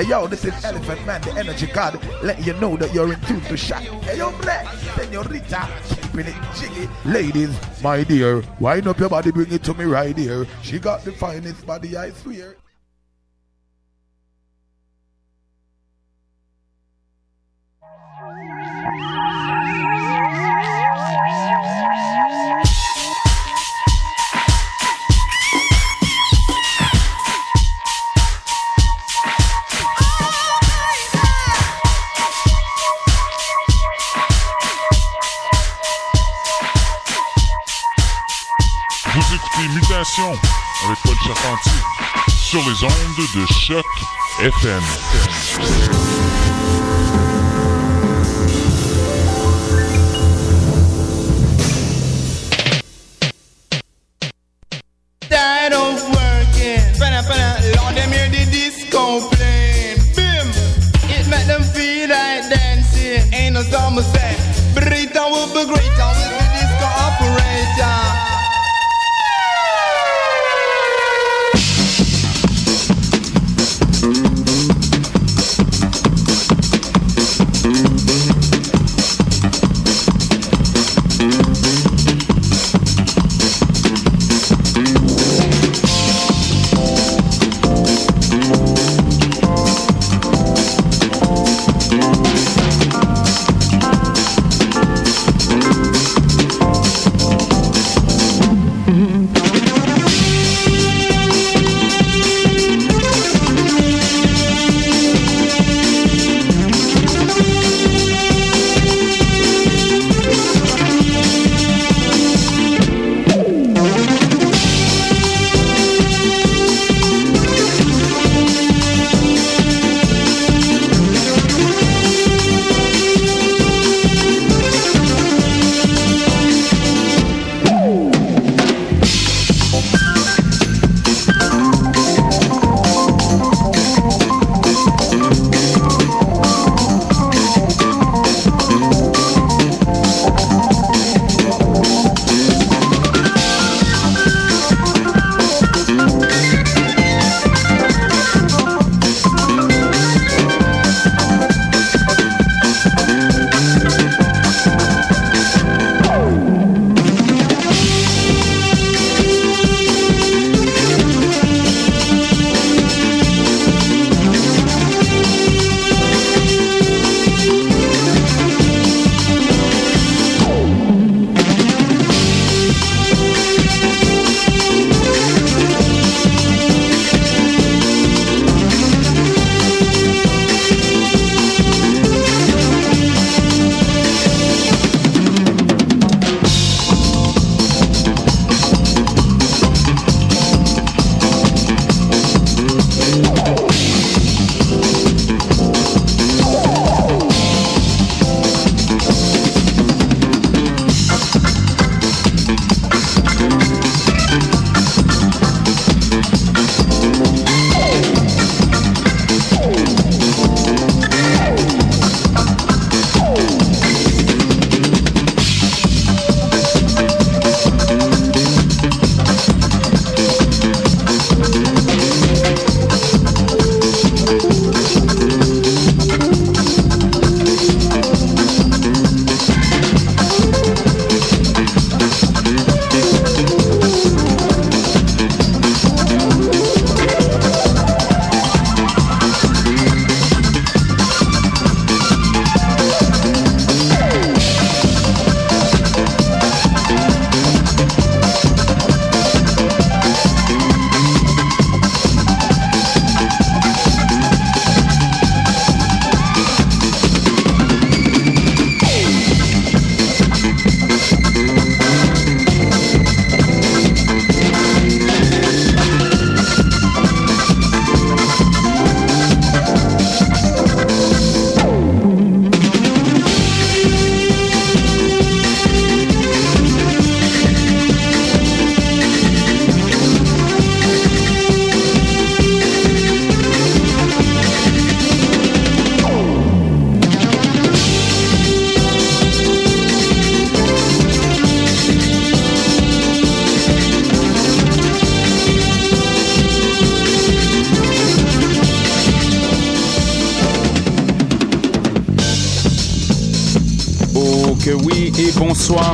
Hey yo, this is Elephant Man, the energy god, letting you know that you're in tune to shot. Hey yo, black, senorita, keeping it jiggy. Ladies, my dear, wind up your body, bring it to me right here. She got the finest body, I swear. Écoutez Mutation avec Paul Charpentier sur les ondes de choc FM.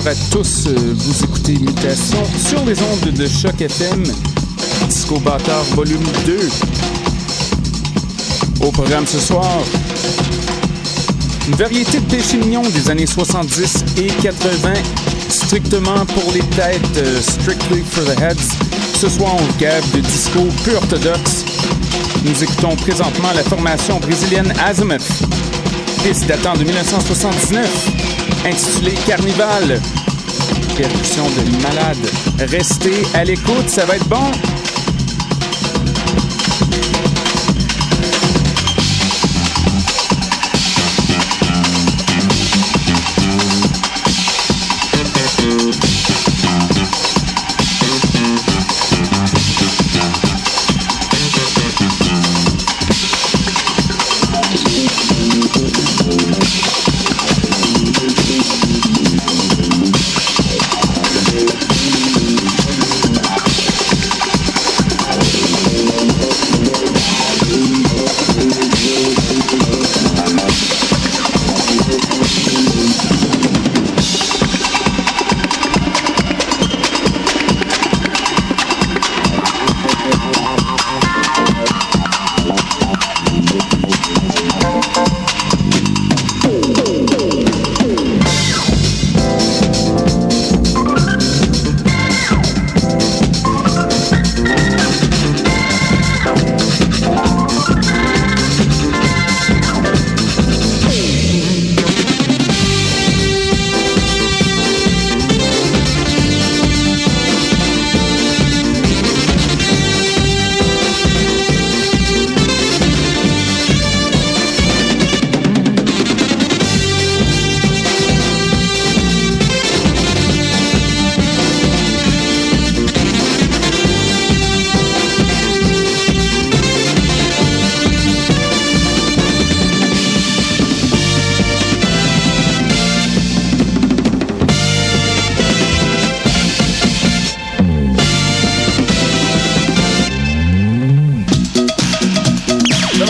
À tous. Vous écoutez Mutation sur les ondes de Choc FM, Disco Bâtard volume 2. Au programme ce soir, une variété de péchés mignons des années 70 et 80, strictement pour les têtes, euh, strictly for the heads. Ce soir, on gave de disco peu orthodoxe. Nous écoutons présentement la formation brésilienne Azimuth, piste datant de 1979, intitulée Carnival. Percussion de malade. Restez à l'écoute, ça va être bon.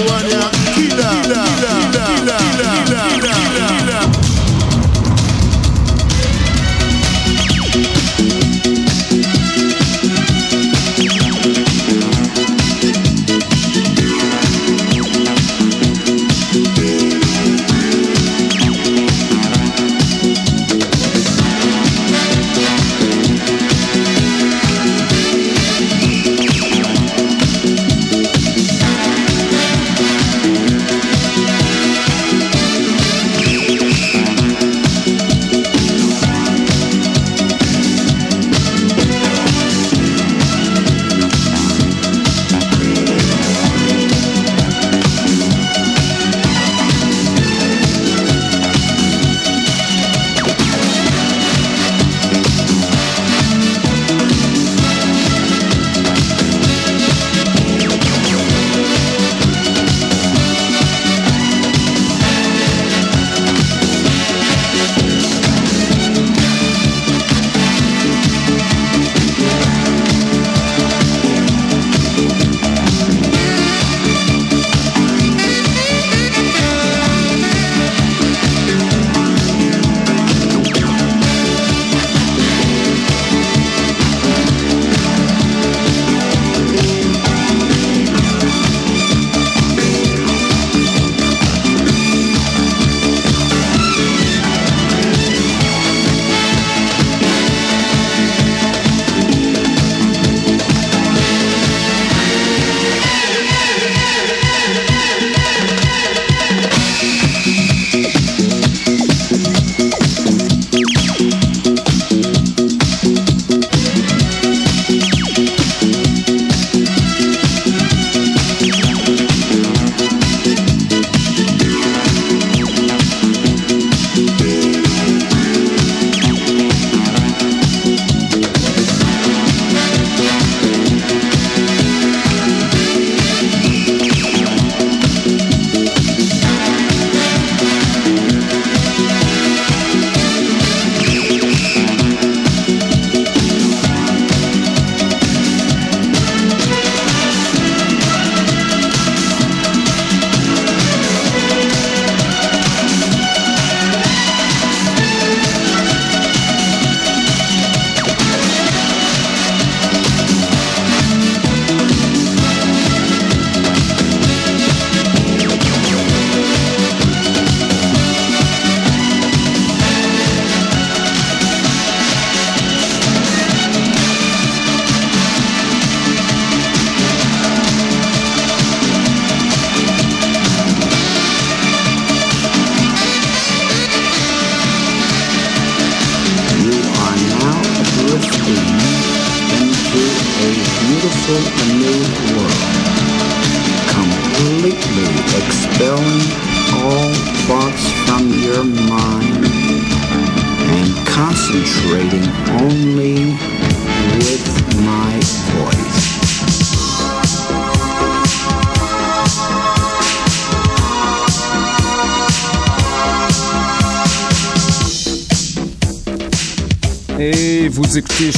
one, yeah. Killer.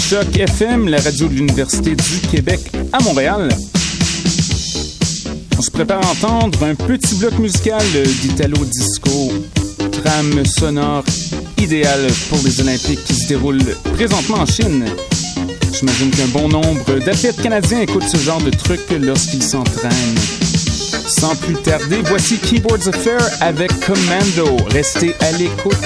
Choc FM, la radio de l'Université du Québec à Montréal. On se prépare à entendre un petit bloc musical d'Italo Disco, trame sonore idéale pour les Olympiques qui se déroulent présentement en Chine. J'imagine qu'un bon nombre d'athlètes canadiens écoutent ce genre de truc lorsqu'ils s'entraînent. Sans plus tarder, voici Keyboards Affair avec Commando. Restez à l'écoute.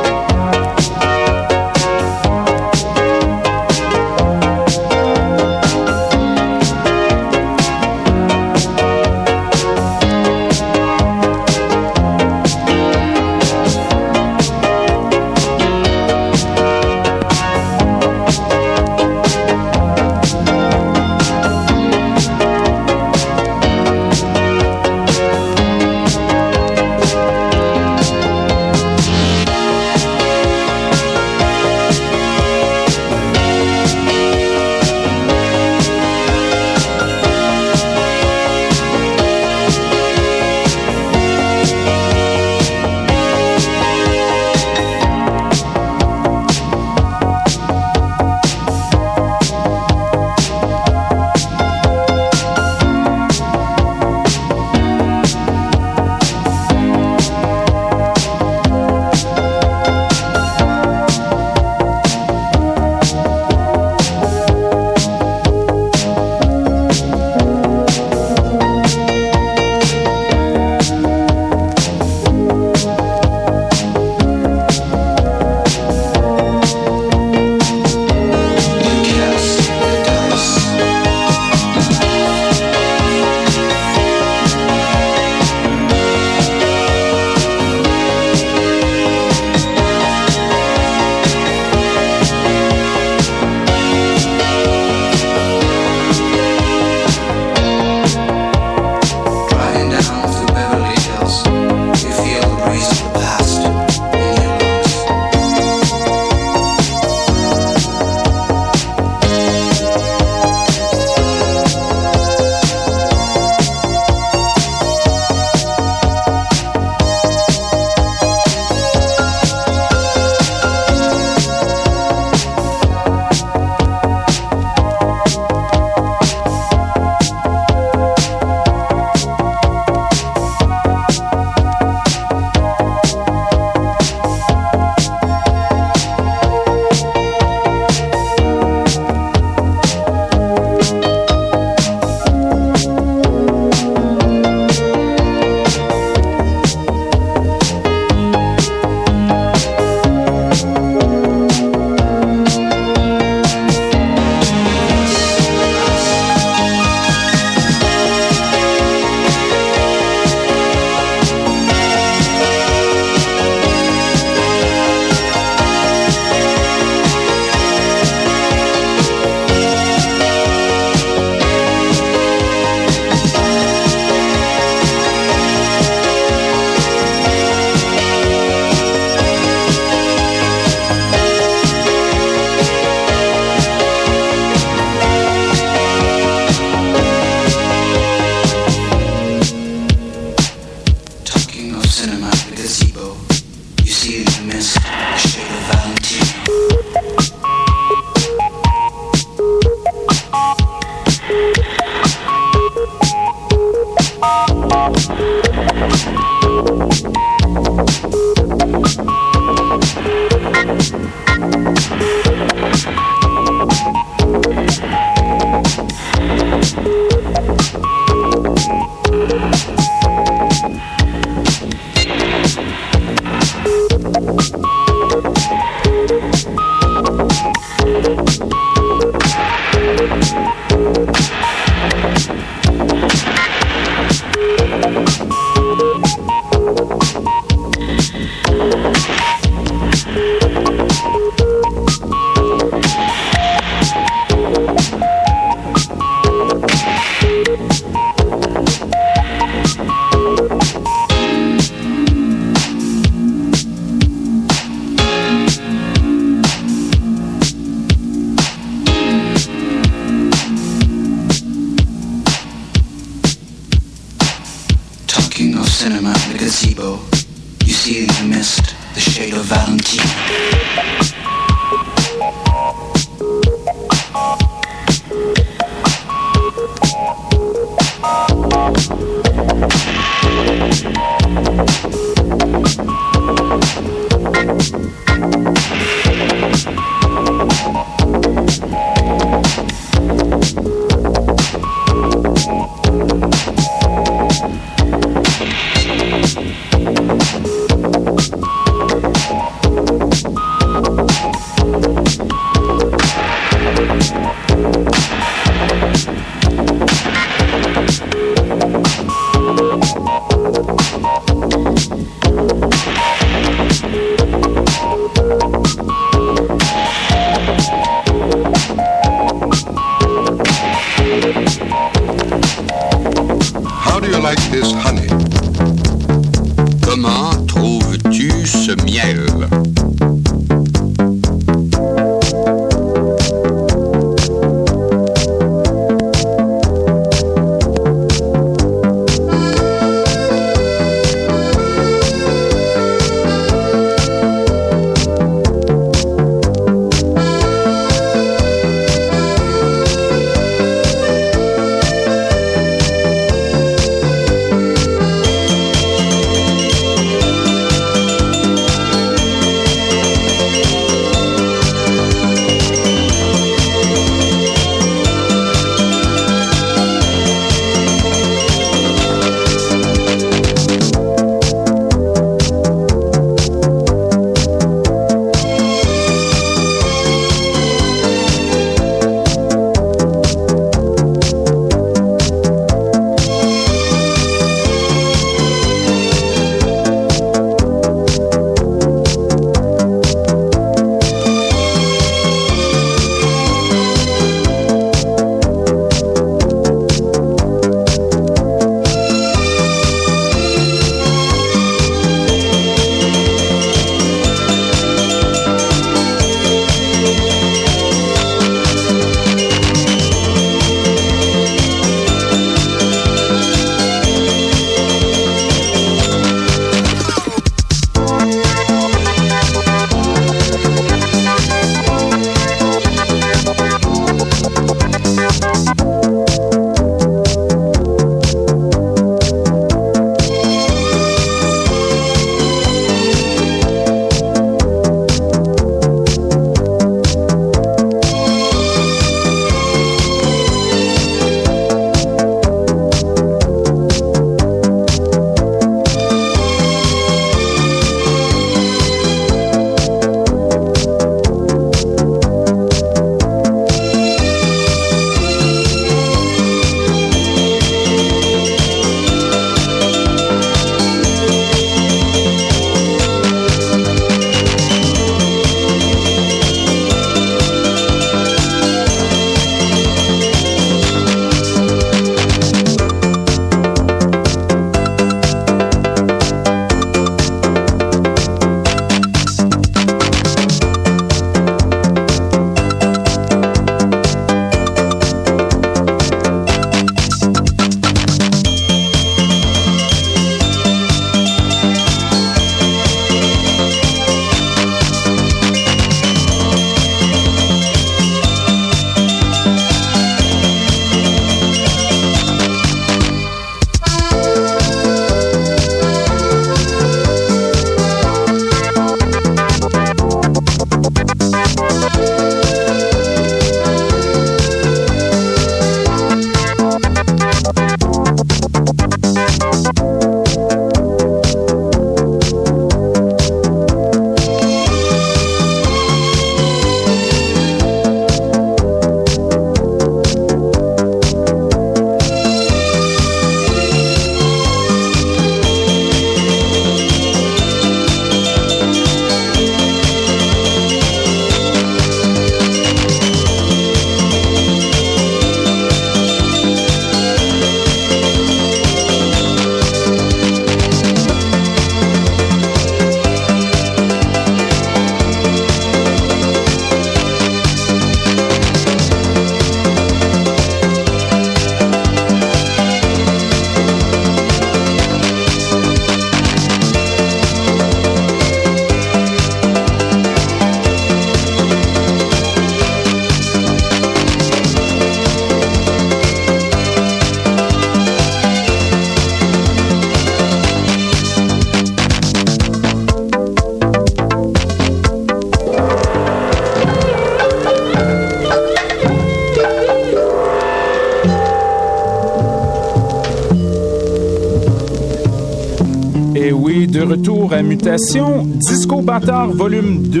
À Mutation, Disco Bâtard Volume 2.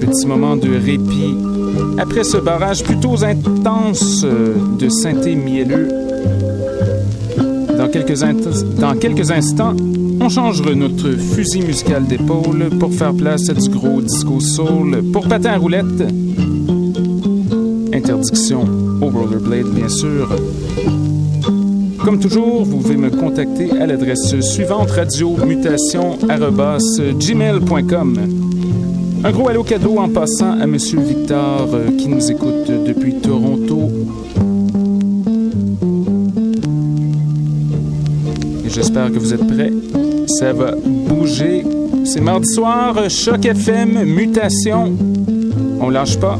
Petit moment de répit après ce barrage plutôt intense euh, de synthé mielleux. Dans quelques, dans quelques instants, on changera notre fusil musical d'épaule pour faire place à du gros disco soul pour patin à roulette. Interdiction au rollerblade, bien sûr. Comme toujours, vous pouvez me contacter à l'adresse suivante radiomutation.gmail.com. Un gros allô cadeau en passant à Monsieur Victor euh, qui nous écoute depuis Toronto. J'espère que vous êtes prêts. Ça va bouger. C'est mardi soir, Choc FM, mutation. On lâche pas.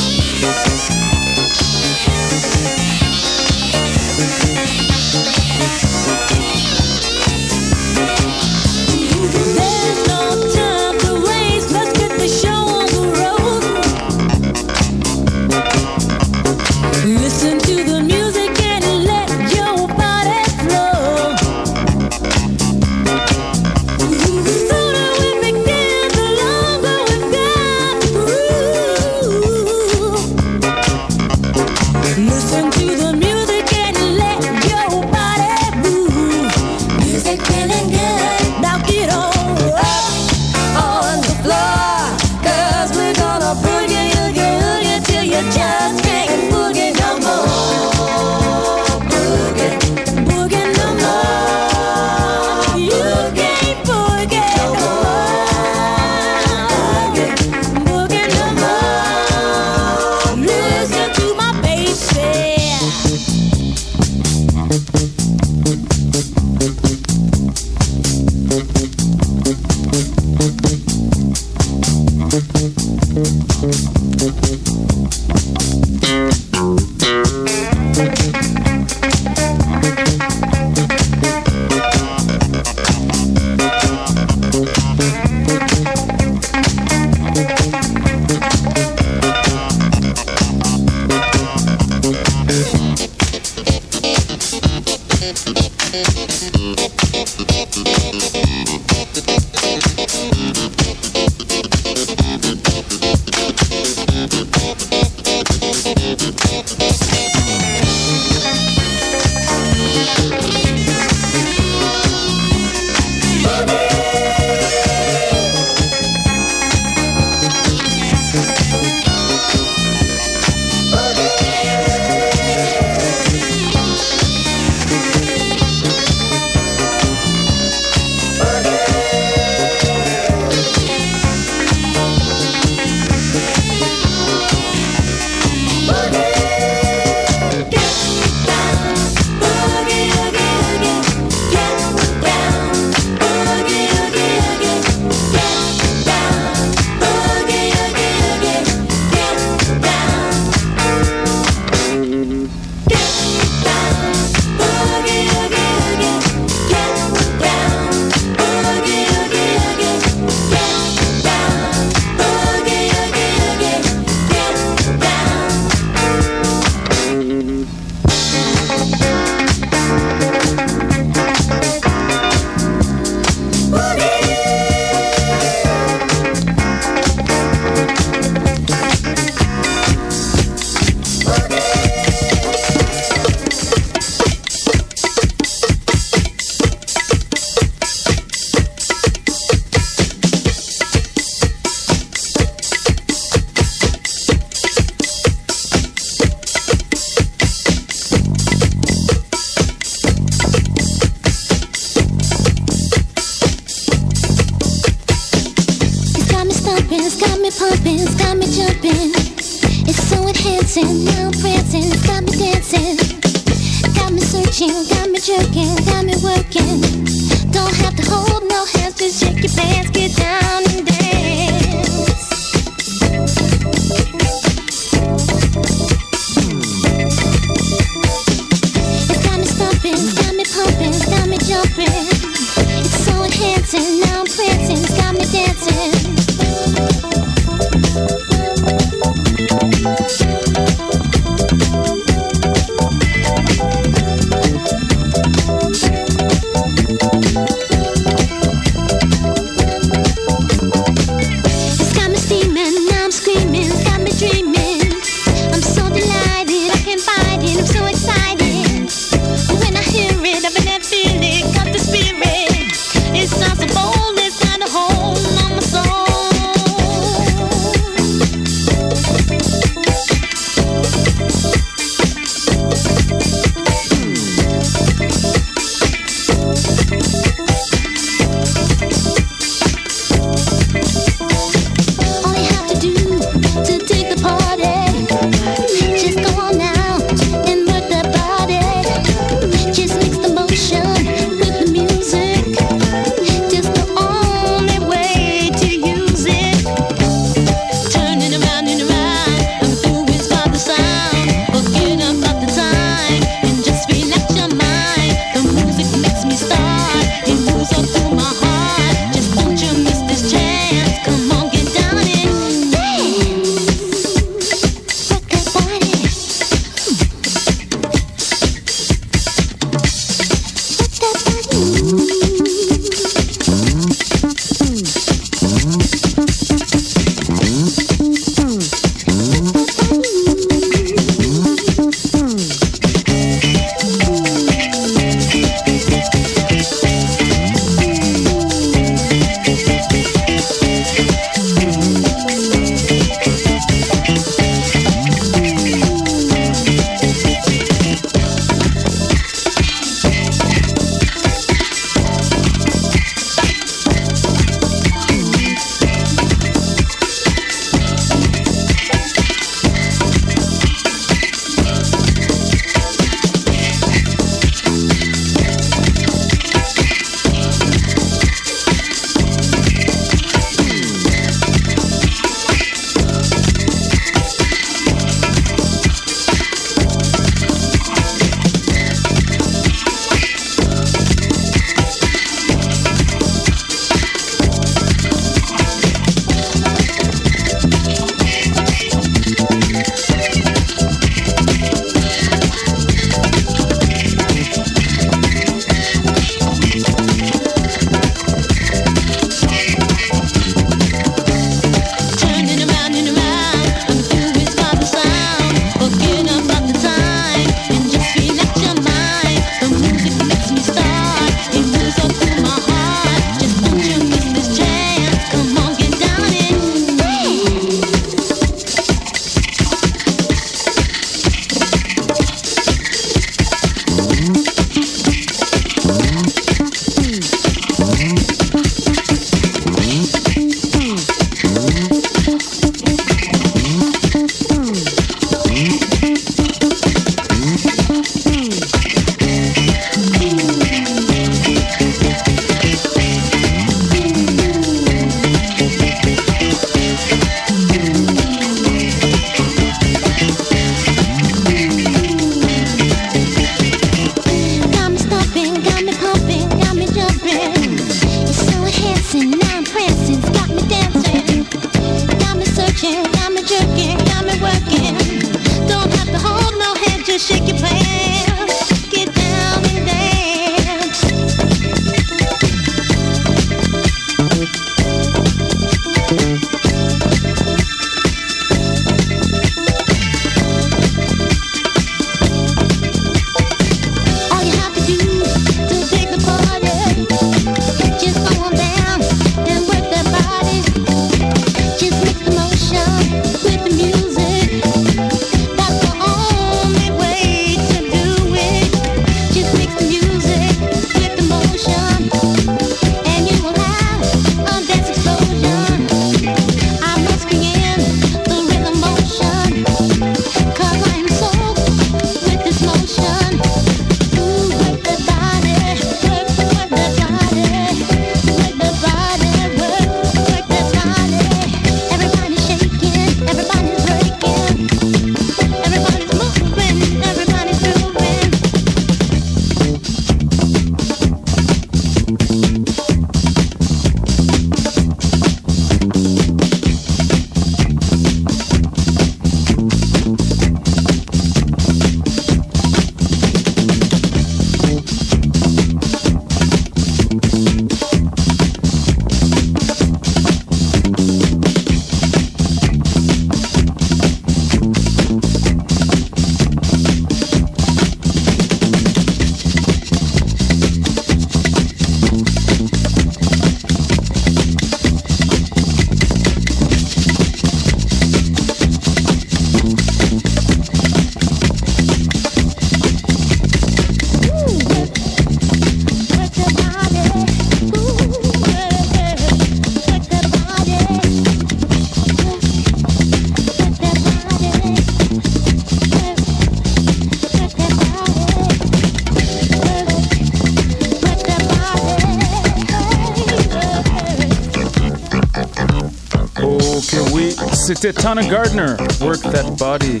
C'était Tana Gardner, Work That Body,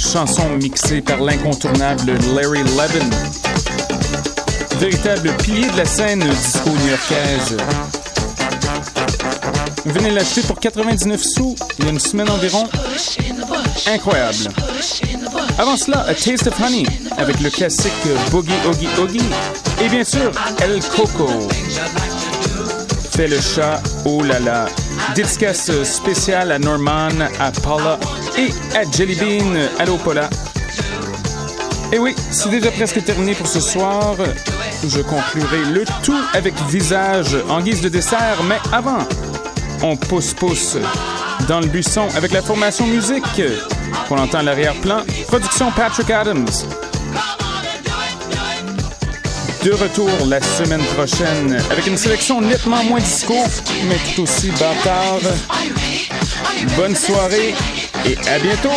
chanson mixée par l'incontournable Larry Levin, véritable pilier de la scène disco new-yorkaise. Venez l'acheter pour 99 sous il y a une semaine environ. Incroyable. Avant cela, A Taste of Honey avec le classique Boogie Oogie Oogie. Et bien sûr, El Coco. Fait le chat, oh là là. Dédicace spéciale à Norman, à Paula et à Jellybean. Allô Paula. Et oui, c'est déjà presque terminé pour ce soir. Je conclurai le tout avec visage en guise de dessert, mais avant, on pousse-pousse dans le buisson avec la formation musique qu'on entend à l'arrière-plan. Production Patrick Adams. De retour la semaine prochaine avec une sélection nettement moins disco, mais tout aussi bâtard. Bonne soirée et à bientôt!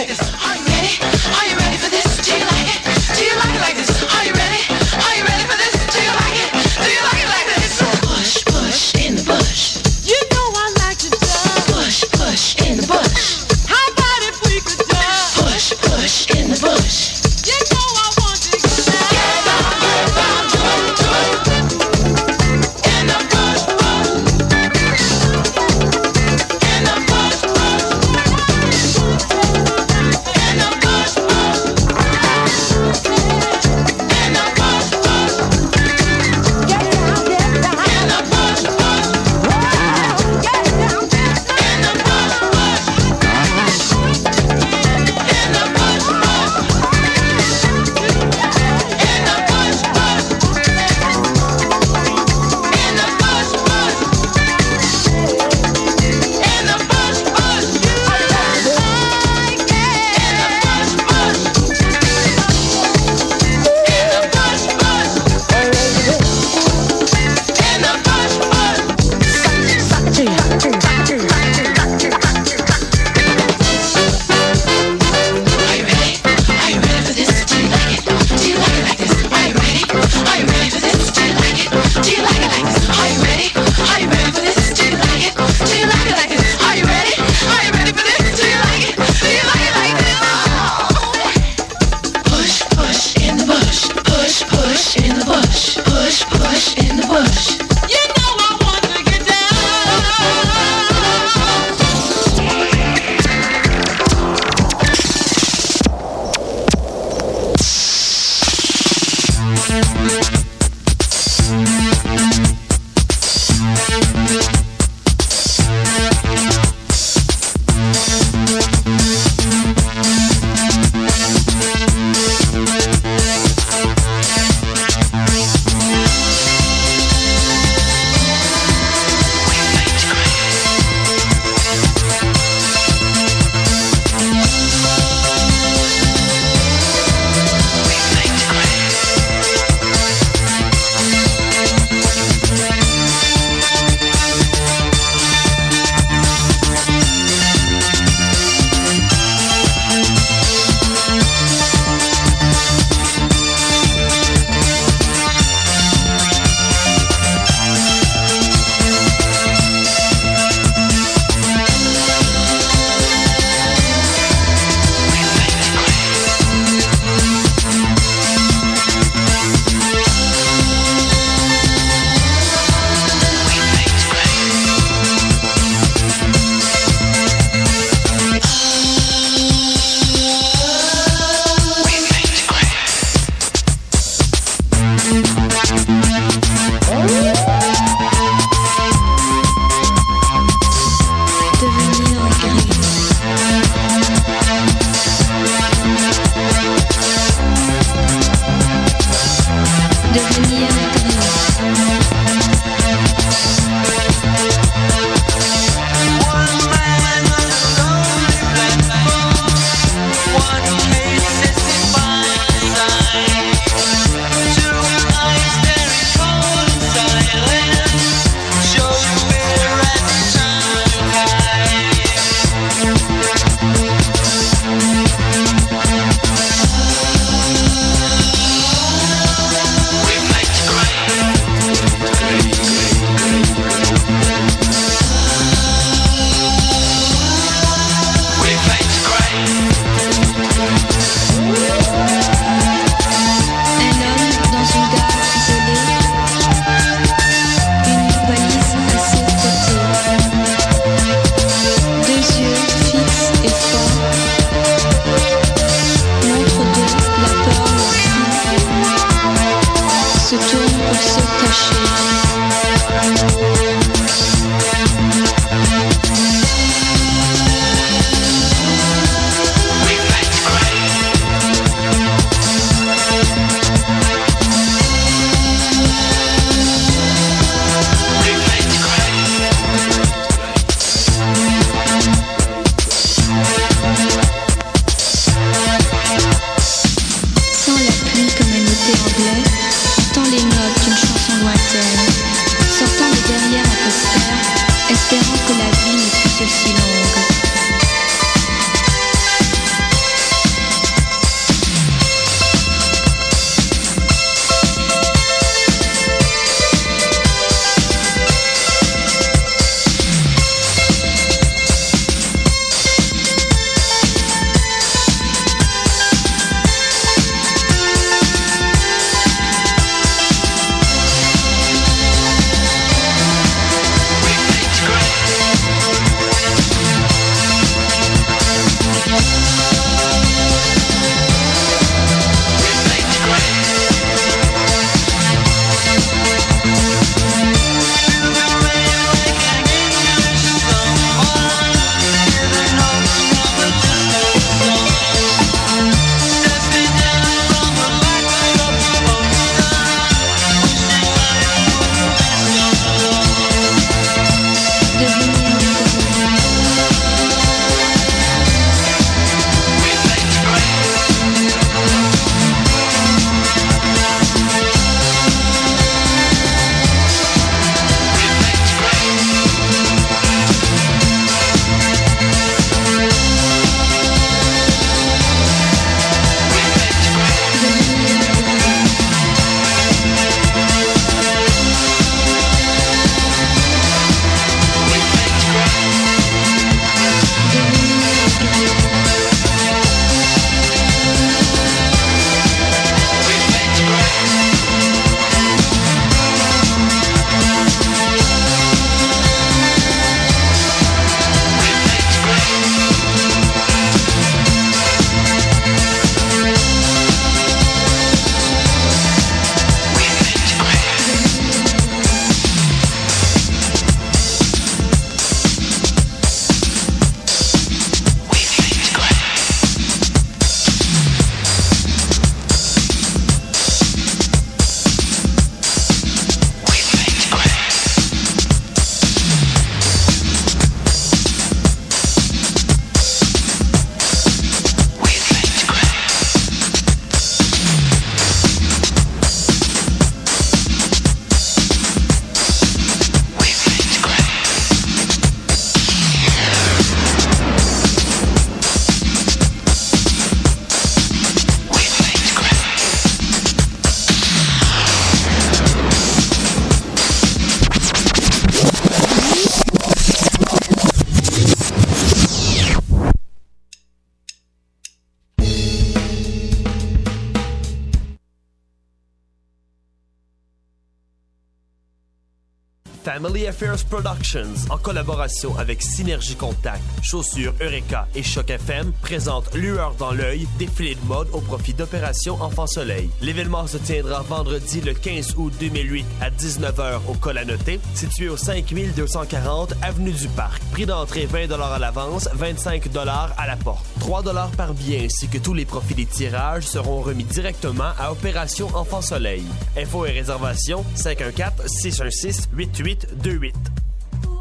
Fierce Production. En collaboration avec Synergie Contact, Chaussures Eureka et Choc FM, présente Lueur dans l'œil, défilé de mode au profit d'Opération Enfant Soleil. L'événement se tiendra vendredi le 15 août 2008 à 19h au col à noter, situé au 5240 Avenue du Parc. Prix d'entrée 20 à l'avance, 25 à la porte. 3 par billet ainsi que tous les profits des tirages seront remis directement à Opération Enfant Soleil. Infos et réservations 514 616 8828